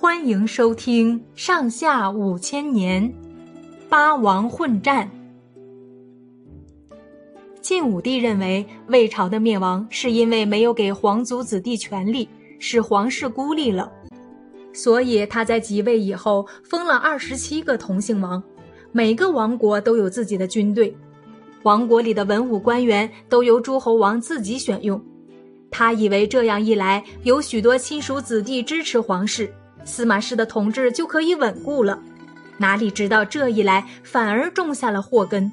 欢迎收听《上下五千年》，八王混战。晋武帝认为魏朝的灭亡是因为没有给皇族子弟权力，使皇室孤立了，所以他在即位以后封了二十七个同姓王，每个王国都有自己的军队，王国里的文武官员都由诸侯王自己选用。他以为这样一来，有许多亲属子弟支持皇室。司马氏的统治就可以稳固了，哪里知道这一来反而种下了祸根。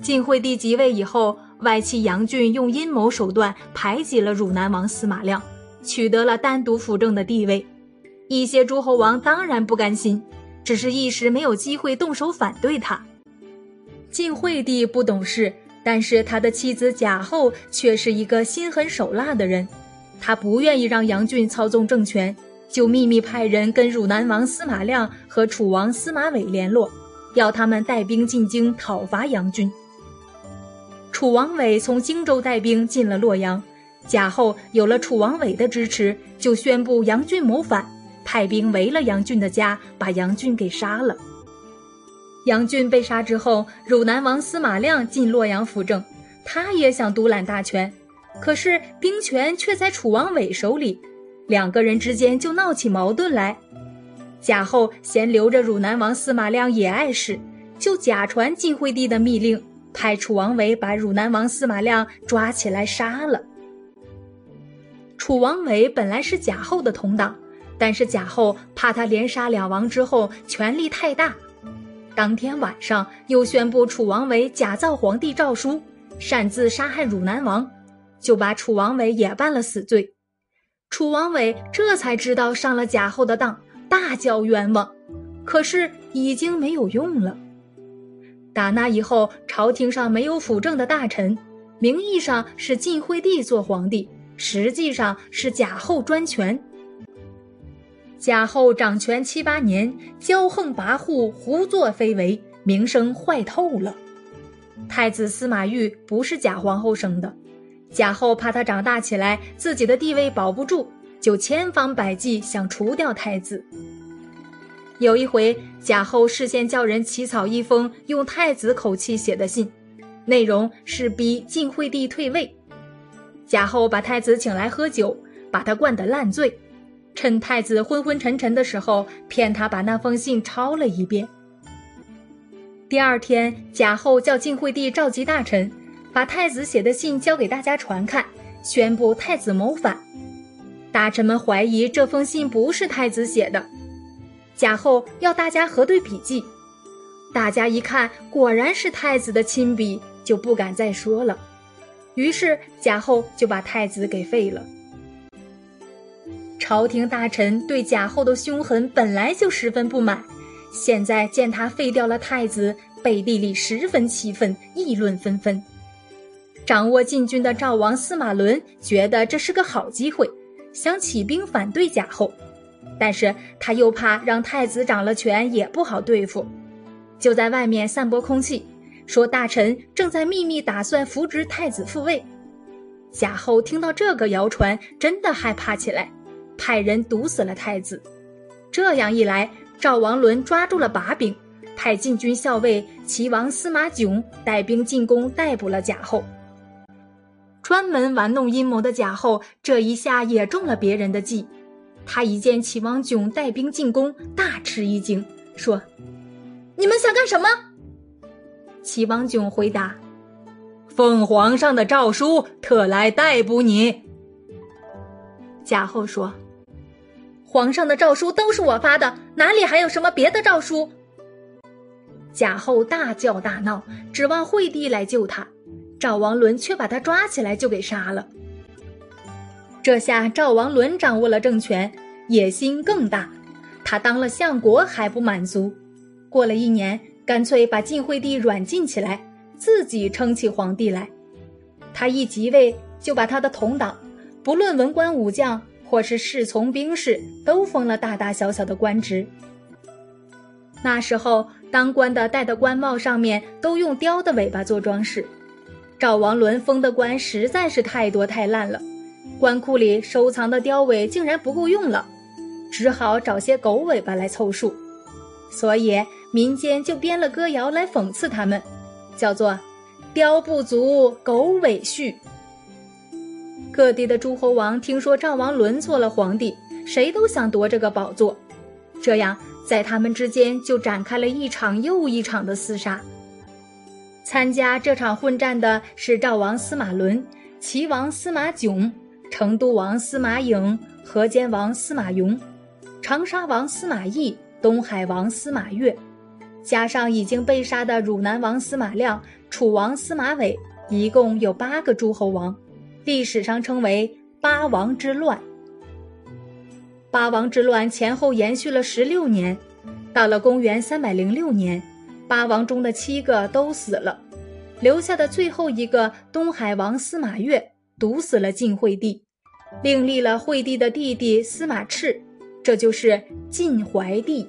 晋惠帝即位以后，外戚杨俊用阴谋手段排挤了汝南王司马亮，取得了单独辅政的地位。一些诸侯王当然不甘心，只是一时没有机会动手反对他。晋惠帝不懂事，但是他的妻子贾后却是一个心狠手辣的人，他不愿意让杨俊操纵政权。就秘密派人跟汝南王司马亮和楚王司马伟联络，要他们带兵进京讨伐杨军。楚王伟从荆州带兵进了洛阳，贾后有了楚王伟的支持，就宣布杨俊谋反，派兵围了杨俊的家，把杨俊给杀了。杨俊被杀之后，汝南王司马亮进洛阳辅政，他也想独揽大权，可是兵权却在楚王伟手里。两个人之间就闹起矛盾来，贾后嫌留着汝南王司马亮也碍事，就假传晋惠帝的密令，派楚王伟把汝南王司马亮抓起来杀了。楚王伟本来是贾后的同党，但是贾后怕他连杀两王之后权力太大，当天晚上又宣布楚王伟假造皇帝诏书，擅自杀害汝南王，就把楚王伟也办了死罪。楚王伟这才知道上了贾后的当，大叫冤枉，可是已经没有用了。打那以后，朝廷上没有辅政的大臣，名义上是晋惠帝做皇帝，实际上是贾后专权。贾后掌权七八年，骄横跋扈，胡作非为，名声坏透了。太子司马昱不是贾皇后生的。贾后怕他长大起来自己的地位保不住，就千方百计想除掉太子。有一回，贾后事先叫人起草一封用太子口气写的信，内容是逼晋惠帝退位。贾后把太子请来喝酒，把他灌得烂醉，趁太子昏昏沉沉的时候，骗他把那封信抄了一遍。第二天，贾后叫晋惠帝召集大臣。把太子写的信交给大家传看，宣布太子谋反。大臣们怀疑这封信不是太子写的，贾后要大家核对笔迹。大家一看，果然是太子的亲笔，就不敢再说了。于是贾后就把太子给废了。朝廷大臣对贾后的凶狠本来就十分不满，现在见他废掉了太子，背地里十分气愤，议论纷纷。掌握禁军的赵王司马伦觉得这是个好机会，想起兵反对贾后，但是他又怕让太子掌了权也不好对付，就在外面散播空气，说大臣正在秘密打算扶植太子复位。贾后听到这个谣传，真的害怕起来，派人毒死了太子。这样一来，赵王伦抓住了把柄，派禁军校尉齐王司马囧带兵进宫逮捕了贾后。专门玩弄阴谋的贾后，这一下也中了别人的计。他一见齐王囧带兵进宫，大吃一惊，说：“你们想干什么？”齐王囧回答：“奉皇上的诏书，特来逮捕你。”贾后说：“皇上的诏书都是我发的，哪里还有什么别的诏书？”贾后大叫大闹，指望惠帝来救他。赵王伦却把他抓起来就给杀了。这下赵王伦掌握了政权，野心更大。他当了相国还不满足，过了一年，干脆把晋惠帝软禁起来，自己称起皇帝来。他一即位，就把他的同党，不论文官武将或是侍从兵士，都封了大大小小的官职。那时候当官的戴的官帽上面都用雕的尾巴做装饰。赵王伦封的官实在是太多太烂了，官库里收藏的雕尾竟然不够用了。只好找些狗尾巴来凑数，所以民间就编了歌谣来讽刺他们，叫做“貂不足狗尾续”。各地的诸侯王听说赵王伦做了皇帝，谁都想夺这个宝座，这样在他们之间就展开了一场又一场的厮杀。参加这场混战的是赵王司马伦、齐王司马炯、成都王司马颖、河间王司马颙、长沙王司马懿、东海王司马越，加上已经被杀的汝南王司马亮、楚王司马玮，一共有八个诸侯王。历史上称为八王之乱。八王之乱前后延续了十六年，到了公元三百零六年，八王中的七个都死了，留下的最后一个东海王司马越毒死了晋惠帝，另立了惠帝的弟弟司马炽，这就是晋怀帝。